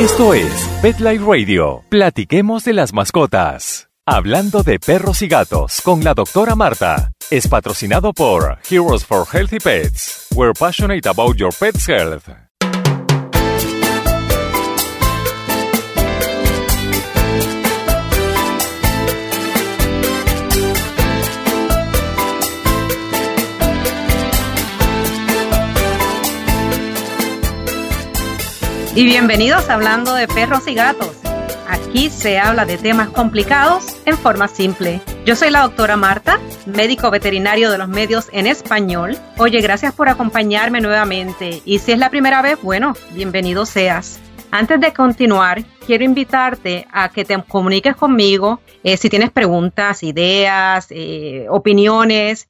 Esto es Pet Life Radio. Platiquemos de las mascotas. Hablando de perros y gatos con la doctora Marta. Es patrocinado por Heroes for Healthy Pets. We're passionate about your pet's health. Y bienvenidos a hablando de perros y gatos. Aquí se habla de temas complicados en forma simple. Yo soy la doctora Marta, médico veterinario de los medios en español. Oye, gracias por acompañarme nuevamente. Y si es la primera vez, bueno, bienvenido seas. Antes de continuar, quiero invitarte a que te comuniques conmigo eh, si tienes preguntas, ideas, eh, opiniones.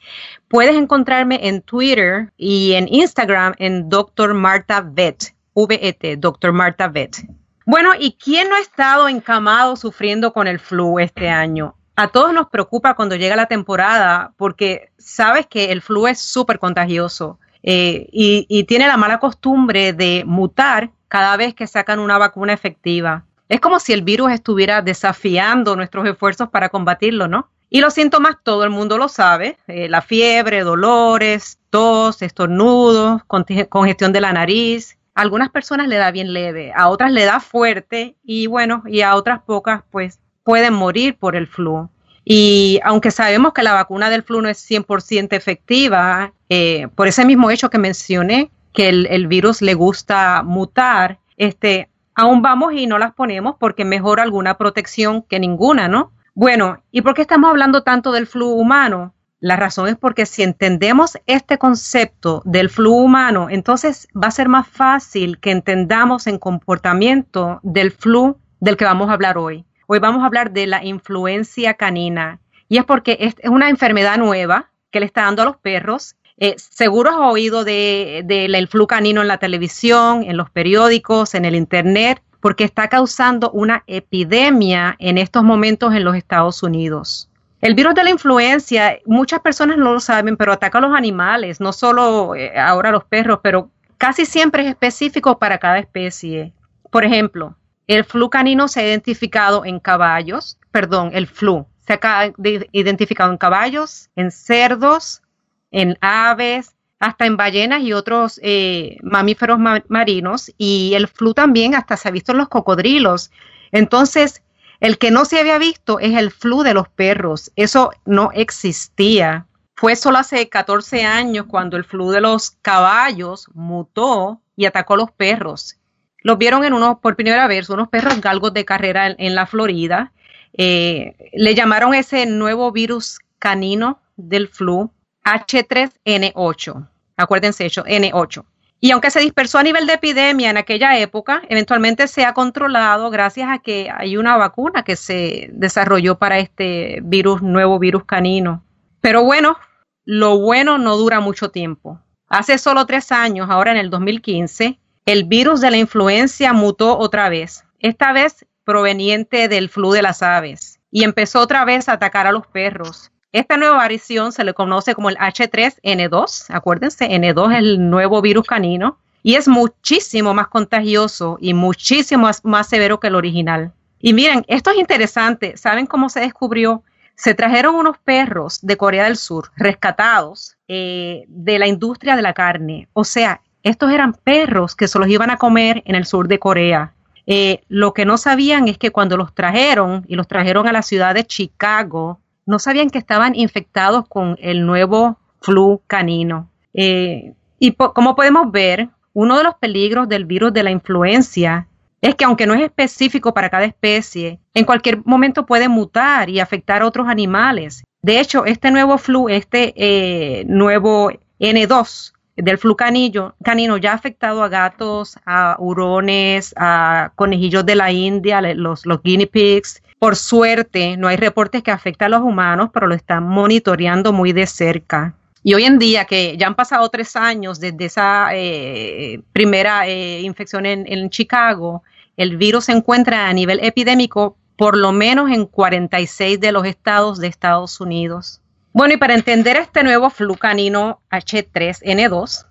Puedes encontrarme en Twitter y en Instagram en Dr. Marta Vet. VET, Dr. Marta Vet. Bueno, ¿y quién no ha estado encamado sufriendo con el flu este año? A todos nos preocupa cuando llega la temporada porque sabes que el flu es súper contagioso eh, y, y tiene la mala costumbre de mutar cada vez que sacan una vacuna efectiva. Es como si el virus estuviera desafiando nuestros esfuerzos para combatirlo, ¿no? Y los síntomas todo el mundo lo sabe, eh, la fiebre, dolores, tos, estornudos, congestión de la nariz, algunas personas le da bien leve, a otras le da fuerte y bueno, y a otras pocas pues pueden morir por el flu. Y aunque sabemos que la vacuna del flu no es 100% efectiva, eh, por ese mismo hecho que mencioné, que el, virus le gusta mutar, este, aún vamos y no las ponemos porque mejor alguna protección que ninguna, ¿no? Bueno, ¿y por qué estamos hablando tanto del flu humano? La razón es porque si entendemos este concepto del flujo humano, entonces va a ser más fácil que entendamos el comportamiento del flu del que vamos a hablar hoy. Hoy vamos a hablar de la influencia canina y es porque es una enfermedad nueva que le está dando a los perros. Eh, seguro has oído del de, flu canino en la televisión, en los periódicos, en el internet, porque está causando una epidemia en estos momentos en los Estados Unidos. El virus de la influencia, muchas personas no lo saben, pero ataca a los animales, no solo eh, ahora a los perros, pero casi siempre es específico para cada especie. Por ejemplo, el flu canino se ha identificado en caballos, perdón, el flu se ha identificado en caballos, en cerdos, en aves, hasta en ballenas y otros eh, mamíferos marinos, y el flu también hasta se ha visto en los cocodrilos. Entonces, el que no se había visto es el flu de los perros. Eso no existía. Fue solo hace 14 años cuando el flu de los caballos mutó y atacó a los perros. Los vieron en uno por primera vez, unos perros galgos de carrera en, la Florida. Eh, le llamaron ese nuevo virus canino del flu H3N8. Acuérdense, N8. Y aunque se dispersó a nivel de epidemia en aquella época, eventualmente se ha controlado gracias a que hay una vacuna que se desarrolló para este virus, nuevo virus canino. Pero bueno, lo bueno no dura mucho tiempo. Hace solo tres años, ahora en el 2015, el virus de la influencia mutó otra vez, esta vez proveniente del flu de las aves, y empezó otra vez a atacar a los perros. Esta nueva variación se le conoce como el H3N2, acuérdense, N2 es el nuevo virus canino, y es muchísimo más contagioso y muchísimo más, severo que el original. Y miren, esto es interesante, ¿saben cómo se descubrió? Se trajeron unos perros de Corea del Sur, rescatados eh, de la industria de la carne. O sea, estos eran perros que se los iban a comer en el sur de Corea. Eh, lo que no sabían es que cuando los trajeron y los trajeron a la ciudad de Chicago, no sabían que estaban infectados con el nuevo flu canino. Eh, y como podemos ver, uno de los peligros del virus de la influencia es que aunque no es específico para cada especie, en cualquier momento puede mutar y afectar a otros animales. De hecho, este nuevo flu, este eh, nuevo N2 del flu canino, canino ya ha afectado a gatos, a hurones, a conejillos de la India, los, los guinea pigs, por suerte, no hay reportes que afecten a los humanos, pero lo están monitoreando muy de cerca. Y hoy en día, que ya han pasado tres años desde esa eh, primera eh, infección en, Chicago, el virus se encuentra a nivel epidémico por lo menos en 46 de los estados de Estados Unidos. Bueno, y para entender este nuevo flu canino H3N2,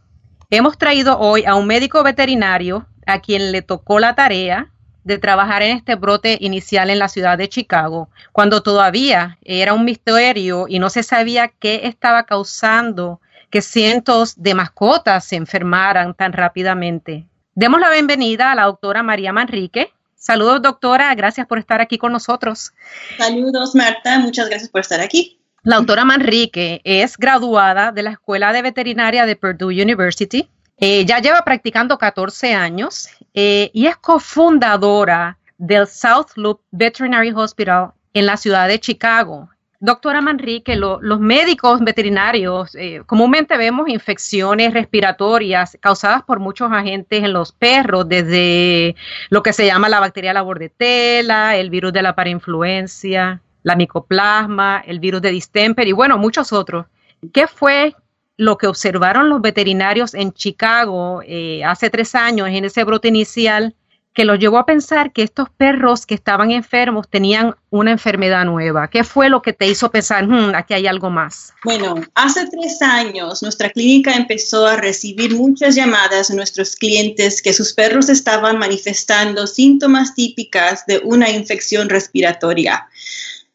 hemos traído hoy a un médico veterinario a quien le tocó la tarea de trabajar en este brote inicial en la ciudad de Chicago, cuando todavía era un misterio y no se sabía qué estaba causando que cientos de mascotas se enfermaran tan rápidamente. Demos la bienvenida a la doctora María Manrique. Saludos, doctora. Gracias por estar aquí con nosotros. Saludos, Marta. Muchas gracias por estar aquí. La doctora Manrique es graduada de la Escuela de Veterinaria de Purdue University. Eh, ya lleva practicando 14 años eh, y es cofundadora del South Loop Veterinary Hospital en la ciudad de Chicago. Doctora Manrique, los médicos veterinarios eh, comúnmente vemos infecciones respiratorias causadas por muchos agentes en los perros, desde lo que se llama la bacteria la bordetela, el virus de la parainfluencia, la micoplasma, el virus de distemper y bueno, muchos otros. ¿Qué fue lo que observaron los veterinarios en Chicago eh, hace tres años en ese brote inicial que los llevó a pensar que estos perros que estaban enfermos tenían una enfermedad nueva. ¿Qué fue lo que te hizo pensar, hmm, aquí hay algo más? Bueno, hace tres años nuestra clínica empezó a recibir muchas llamadas de nuestros clientes que sus perros estaban manifestando síntomas típicas de una infección respiratoria.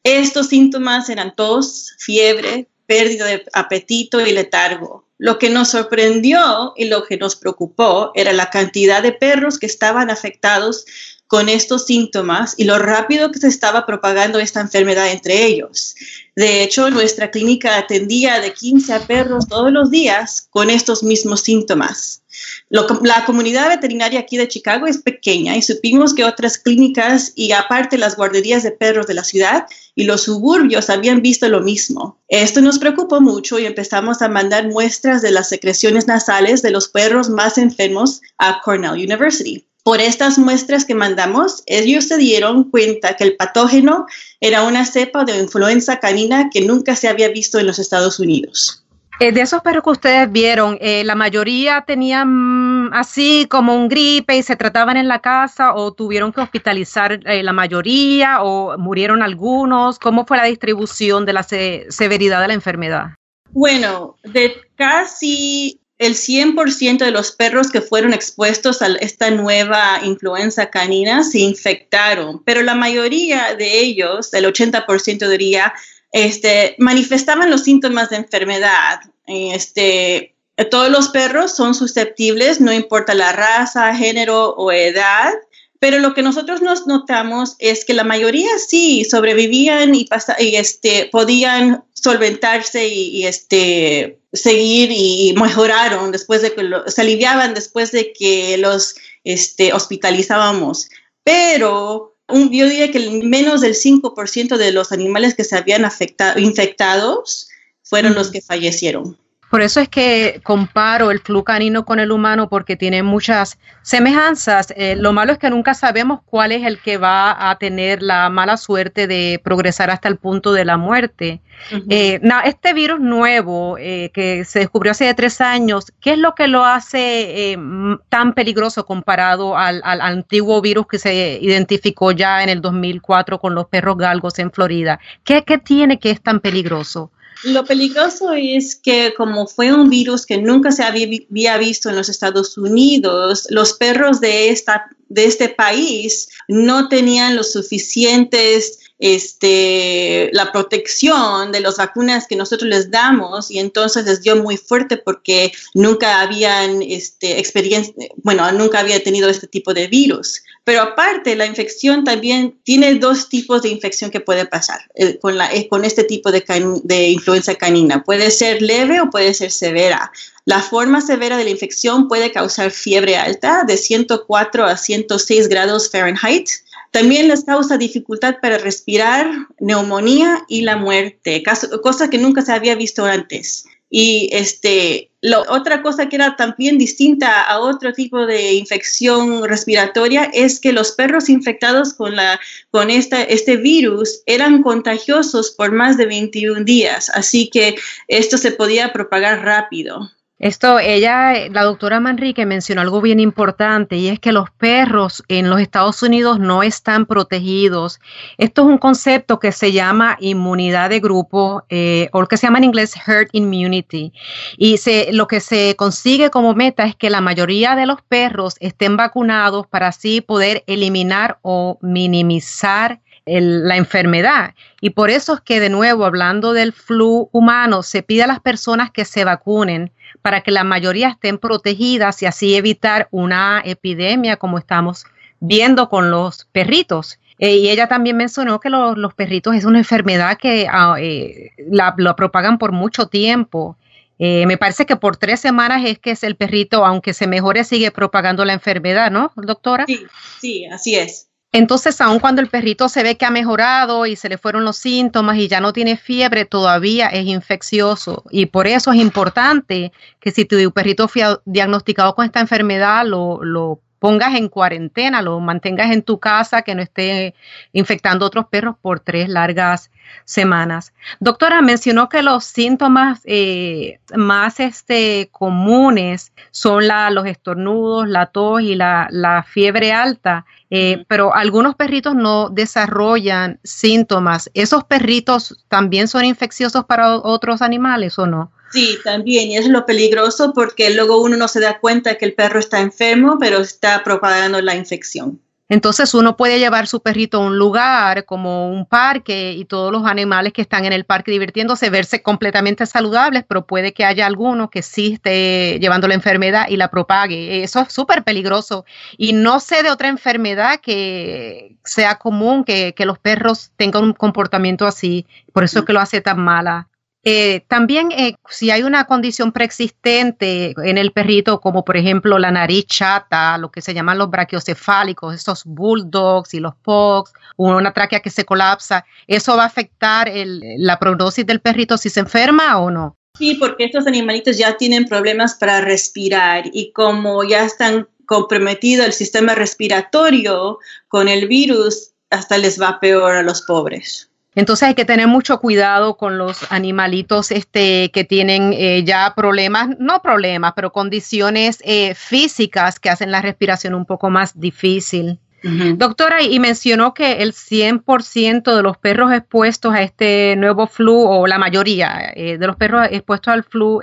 Estos síntomas eran tos, fiebre, pérdida de apetito y letargo. Lo que nos sorprendió y lo que nos preocupó era la cantidad de perros que estaban afectados con estos síntomas y lo rápido que se estaba propagando esta enfermedad entre ellos. De hecho, nuestra clínica atendía de 15 a perros todos los días con estos mismos síntomas. la comunidad veterinaria aquí de Chicago es pequeña y supimos que otras clínicas y aparte las guarderías de perros de la ciudad y los suburbios habían visto lo mismo. Esto nos preocupó mucho y empezamos a mandar muestras de las secreciones nasales de los perros más enfermos a Cornell University. Por estas muestras que mandamos, ellos se dieron cuenta que el patógeno era una cepa de influenza canina que nunca se había visto en los Estados Unidos. Eh, de esos perros que ustedes vieron, eh, ¿la mayoría tenían mm, así como un gripe y se trataban en la casa o tuvieron que hospitalizar eh, la mayoría o murieron algunos? ¿Cómo fue la distribución de la severidad de la enfermedad? Bueno, de casi el 100% de los perros que fueron expuestos a esta nueva influenza canina se infectaron, pero la mayoría de ellos, el 80% diría, este, manifestaban los síntomas de enfermedad. Este, todos los perros son susceptibles, no importa la raza, género o edad. Pero lo que nosotros nos notamos es que la mayoría sí sobrevivían y, y este, podían solventarse y, este, seguir y mejoraron después de que se aliviaban después de que los este, hospitalizábamos. Pero un, yo diría que menos del 5% de los animales que se habían afectado, infectados fueron los que fallecieron. Por eso es que comparo el flu canino con el humano porque tiene muchas semejanzas. Eh, lo malo es que nunca sabemos cuál es el que va a tener la mala suerte de progresar hasta el punto de la muerte. Eh, este virus nuevo eh, que se descubrió hace tres años, ¿qué es lo que lo hace tan peligroso comparado al, antiguo virus que se identificó ya en el 2004 con los perros galgos en Florida? ¿Qué, qué tiene que es tan peligroso? Lo peligroso es que como fue un virus que nunca se había visto en los Estados Unidos, los perros de, esta, de este país no tenían los suficientes este, la protección de las vacunas que nosotros les damos y entonces les dio muy fuerte porque nunca habían este, experiencia, bueno, nunca había tenido este tipo de virus. Pero aparte, la infección también tiene dos tipos de infección que puede pasar eh, con, la, eh, con este tipo de, de influenza canina. Puede ser leve o puede ser severa. La forma severa de la infección puede causar fiebre alta de 104 a 106 grados Fahrenheit también les causa dificultad para respirar, neumonía y la muerte, cosa que nunca se había visto antes. Y este, otra cosa que era también distinta a otro tipo de infección respiratoria es que los perros infectados con, la, con esta, este virus eran contagiosos por más de 21 días, así que esto se podía propagar rápido. Esto, ella, la doctora Manrique mencionó algo bien importante y es que los perros en los Estados Unidos no están protegidos. Esto es un concepto que se llama inmunidad de grupo eh, o lo que se llama en inglés herd immunity. Y se, lo que se consigue como meta es que la mayoría de los perros estén vacunados para así poder eliminar o minimizar la enfermedad. Y por eso es que, de nuevo, hablando del flu humano, se pide a las personas que se vacunen para que la mayoría estén protegidas y así evitar una epidemia como estamos viendo con los perritos. Eh, y ella también mencionó que los perritos es una enfermedad que ah, eh, la, propagan por mucho tiempo. Eh, me parece que por tres semanas es que es el perrito, aunque se mejore, sigue propagando la enfermedad, ¿no, doctora? Sí, sí, así es. Entonces, aun cuando el perrito se ve que ha mejorado y se le fueron los síntomas y ya no tiene fiebre, todavía es infeccioso. Y por eso es importante que si tu perrito fue diagnosticado con esta enfermedad, lo, lo pongas en cuarentena, lo mantengas en tu casa, que no esté infectando otros perros por tres largas semanas. Doctora, mencionó que los síntomas eh, más este, comunes son la, los estornudos, la tos y la, la fiebre alta, eh, pero algunos perritos no desarrollan síntomas. ¿Esos perritos también son infecciosos para otros animales o no? Sí, también, y es lo peligroso porque luego uno no se da cuenta que el perro está enfermo, pero está propagando la infección. Entonces uno puede llevar su perrito a un lugar como un parque y todos los animales que están en el parque divirtiéndose verse completamente saludables, pero puede que haya alguno que sí esté llevando la enfermedad y la propague. Eso es súper peligroso. Y no sé de otra enfermedad que sea común que, que los perros tengan un comportamiento así. Por eso es que lo hace tan mala eh, también eh, si hay una condición preexistente en el perrito, como por ejemplo la nariz chata, lo que se llaman los brachiocefálicos, estos bulldogs y los pogs, una tráquea que se colapsa, ¿eso va a afectar la prognosis del perrito si se enferma o no? Sí, porque estos animalitos ya tienen problemas para respirar y como ya están comprometido el sistema respiratorio con el virus, hasta les va peor a los pobres. Entonces hay que tener mucho cuidado con los animalitos este, que tienen eh, ya problemas, no problemas, pero condiciones eh, físicas que hacen la respiración un poco más difícil. Doctora, y mencionó que el 100% de los perros expuestos a este nuevo flu, o la mayoría eh, de los perros expuestos al flu,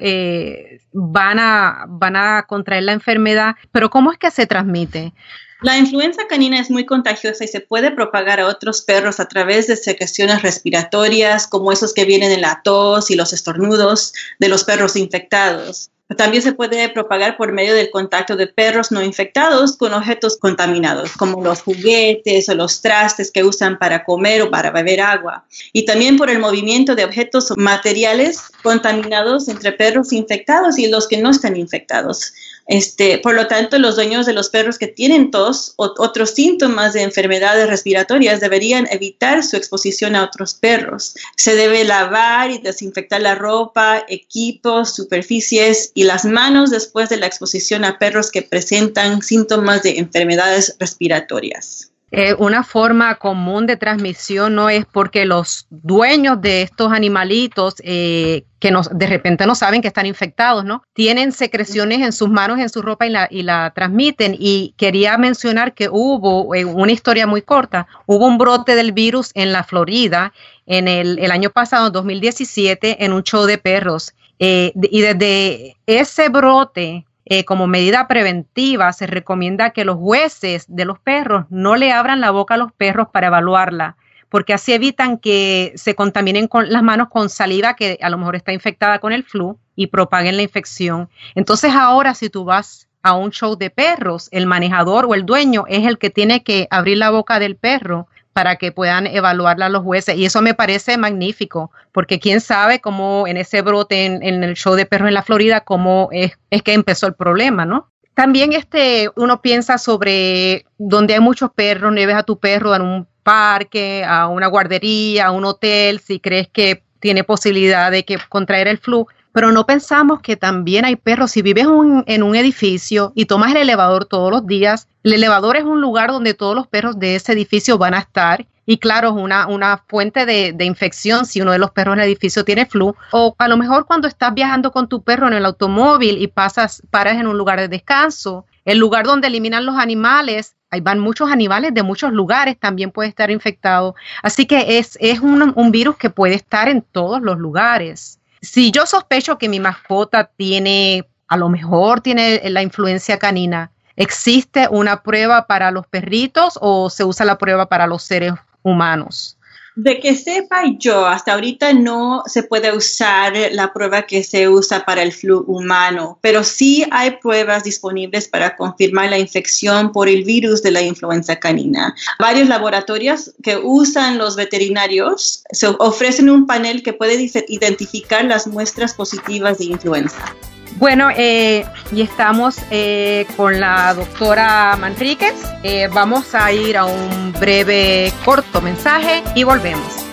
van, a, van a contraer la enfermedad, pero ¿cómo es que se transmite? La influenza canina es muy contagiosa y se puede propagar a otros perros a través de secreciones respiratorias, como esos que vienen en la tos y los estornudos de los perros infectados. También se puede propagar por medio del contacto de perros no infectados con objetos contaminados, como los juguetes o los trastes que usan para comer o para beber agua. Y también por el movimiento de objetos o materiales contaminados entre perros infectados y los que no están infectados. Este, por lo tanto, los dueños de los perros que tienen tos o otros síntomas de enfermedades respiratorias deberían evitar su exposición a otros perros. Se debe lavar y desinfectar la ropa, equipos, superficies y las manos después de la exposición a perros que presentan síntomas de enfermedades respiratorias. Eh, una forma común de transmisión no es porque los dueños de estos animalitos eh, que de repente no saben que están infectados, ¿no? Tienen secreciones en sus manos, en su ropa y la, y la transmiten. Y quería mencionar que hubo, una historia muy corta, hubo un brote del virus en la Florida en el, el año pasado, 2017, en un show de perros. Y desde ese brote eh, como medida preventiva, se recomienda que los jueces de los perros no le abran la boca a los perros para evaluarla, porque así evitan que se contaminen con las manos con saliva que a lo mejor está infectada con el flu y propaguen la infección. Entonces ahora si tú vas a un show de perros, el manejador o el dueño es el que tiene que abrir la boca del perro para que puedan evaluarla los jueces. Y eso me parece magnífico, porque quién sabe cómo en ese brote en, el show de perros en la Florida, cómo es, es, que empezó el problema, ¿no? También este, uno piensa sobre donde hay muchos perros, no a tu perro en un parque, a una guardería, a un hotel, si crees que tiene posibilidad de que contraer el flu pero no pensamos que también hay perros. Si vives en un edificio y tomas el elevador todos los días, el elevador es un lugar donde todos los perros de ese edificio van a estar y claro, es una, fuente de, infección si uno de los perros en el edificio tiene flu. O a lo mejor cuando estás viajando con tu perro en el automóvil y pasas, paras en un lugar de descanso, el lugar donde eliminan los animales, ahí van muchos animales de muchos lugares, también puede estar infectado. Así que es, es un virus que puede estar en todos los lugares. Si yo sospecho que mi mascota tiene, a lo mejor tiene la influencia canina, ¿existe una prueba para los perritos o se usa la prueba para los seres humanos? De que sepa yo, hasta ahorita no se puede usar la prueba que se usa para el flu humano, pero sí hay pruebas disponibles para confirmar la infección por el virus de la influenza canina. Varios laboratorios que usan los veterinarios se ofrecen un panel que puede identificar las muestras positivas de influenza. Bueno, eh, y estamos eh, con la doctora Manríquez. Eh, vamos a ir a un breve, corto mensaje y volvemos.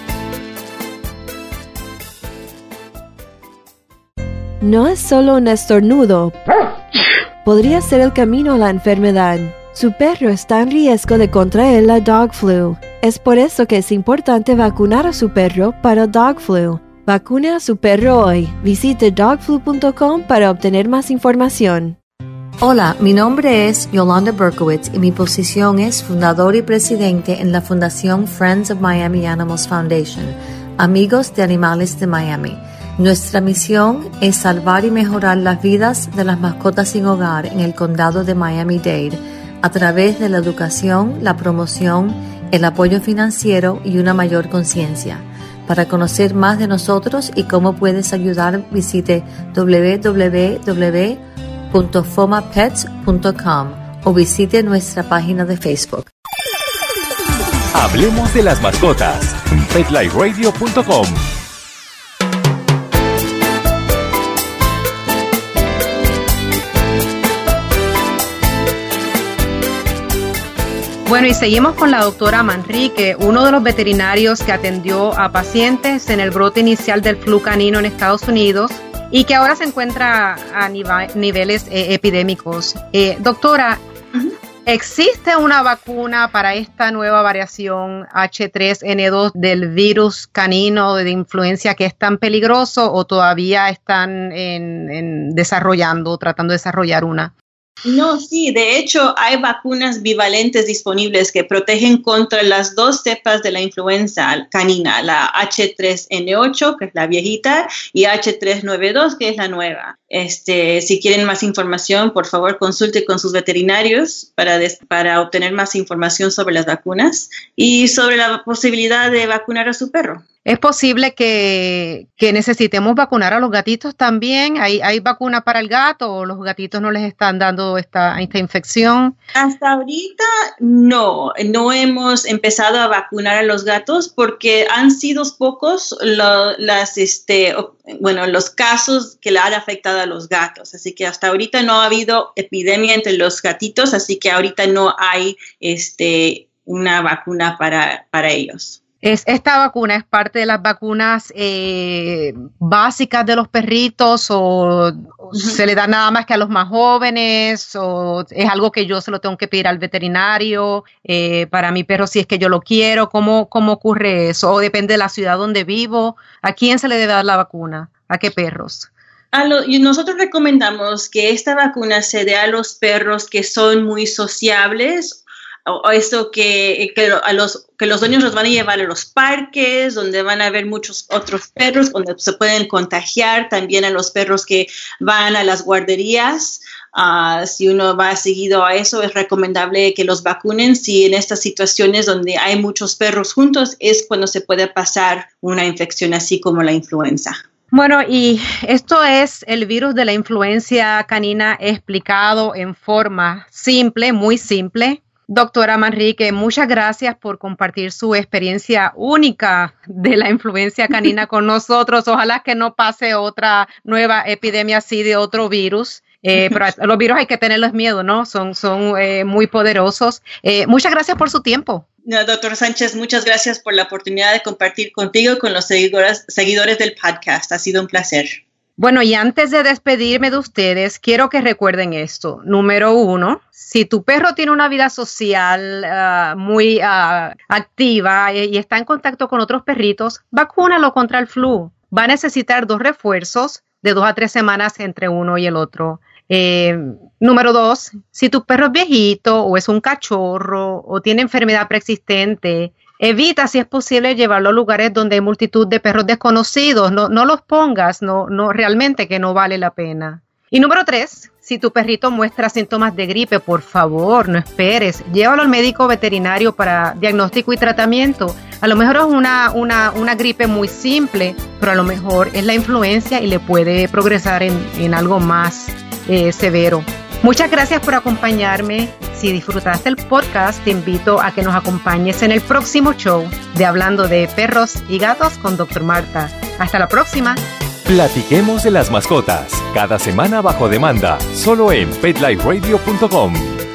No es solo un estornudo. Podría ser el camino a la enfermedad. Su perro está en riesgo de contraer la dog flu. Es por eso que es importante vacunar a su perro para dog flu. Vacune a su perro hoy. Visite dogflu.com para obtener más información. Hola, mi nombre es Yolanda Berkowitz y mi posición es fundador y presidente en la Fundación Friends of Miami Animals Foundation, Amigos de Animales de Miami. Nuestra misión es salvar y mejorar las vidas de las mascotas sin hogar en el condado de Miami-Dade a través de la educación, la promoción, el apoyo financiero y una mayor conciencia. Para conocer más de nosotros y cómo puedes ayudar, visite www.fomapets.com o visite nuestra página de Facebook. Hablemos de las mascotas. PetLifeRadio.com Bueno, y seguimos con la doctora Manrique, uno de los veterinarios que atendió a pacientes en el brote inicial del flu canino en Estados Unidos y que ahora se encuentra a niveles eh, epidémicos. Eh, doctora, ¿existe una vacuna para esta nueva variación H3N2 del virus canino de influencia que es tan peligroso o todavía están en desarrollando, tratando de desarrollar una? No, sí, de hecho hay vacunas bivalentes disponibles que protegen contra las dos cepas de la influenza canina, la H3N8, que es la viejita, y H392, que es la nueva. Este, si quieren más información, por favor consulte con sus veterinarios para, para obtener más información sobre las vacunas y sobre la posibilidad de vacunar a su perro. Es posible que, necesitemos vacunar a los gatitos también. ¿Hay, ¿Hay vacuna para el gato o los gatitos no les están dando esta, esta infección? Hasta ahorita no, no hemos empezado a vacunar a los gatos porque han sido pocos las, este, los casos que le han afectado a los gatos. Así que hasta ahorita no ha habido epidemia entre los gatitos, así que ahorita no hay este, una vacuna para, para ellos. Es, esta vacuna es parte de las vacunas eh, básicas de los perritos o se le da nada más que a los más jóvenes o es algo que yo se lo tengo que pedir al veterinario eh, para mi perro si es que yo lo quiero. ¿Cómo, ¿Cómo ocurre eso? O depende de la ciudad donde vivo. ¿A quién se le debe dar la vacuna? ¿A qué perros? y nosotros recomendamos que esta vacuna se dé a los perros que son muy sociables o, eso que, que, a los, que los dueños los van a llevar a los parques, donde van a ver muchos otros perros, donde se pueden contagiar también a los perros que van a las guarderías. Uh, si uno va seguido a eso, es recomendable que los vacunen. Si en estas situaciones donde hay muchos perros juntos es cuando se puede pasar una infección así como la influenza. Bueno, y esto es el virus de la influencia canina explicado en forma simple, muy simple, Doctora Manrique, muchas gracias por compartir su experiencia única de la influencia canina con nosotros. Ojalá que no pase otra nueva epidemia así de otro virus. Eh, pero los virus hay que tenerles miedo, ¿no? Son, son eh, muy poderosos. Eh, muchas gracias por su tiempo. No, doctor Sánchez, muchas gracias por la oportunidad de compartir contigo con los seguidores, seguidores del podcast. Ha sido un placer. Bueno, y antes de despedirme de ustedes, quiero que recuerden esto. Número uno, si tu perro tiene una vida social uh, muy uh, activa y, y está en contacto con otros perritos, vacúnalo contra el flu. Va a necesitar dos refuerzos de dos a tres semanas entre uno y el otro. Eh, número dos, si tu perro es viejito o es un cachorro o tiene enfermedad preexistente, Evita, si es posible, llevarlo a lugares donde hay multitud de perros desconocidos. No, no los pongas, no, no, realmente que no vale la pena. Y número tres, si tu perrito muestra síntomas de gripe, por favor, no esperes. Llévalo al médico veterinario para diagnóstico y tratamiento. A lo mejor es una, una, una gripe muy simple, pero a lo mejor es la influencia y le puede progresar en, en algo más eh, severo. Muchas gracias por acompañarme. Si disfrutaste el podcast, te invito a que nos acompañes en el próximo show de Hablando de Perros y Gatos con Dr. Marta. Hasta la próxima. Platiquemos de las mascotas, cada semana bajo demanda, solo en PetLifeRadio.com.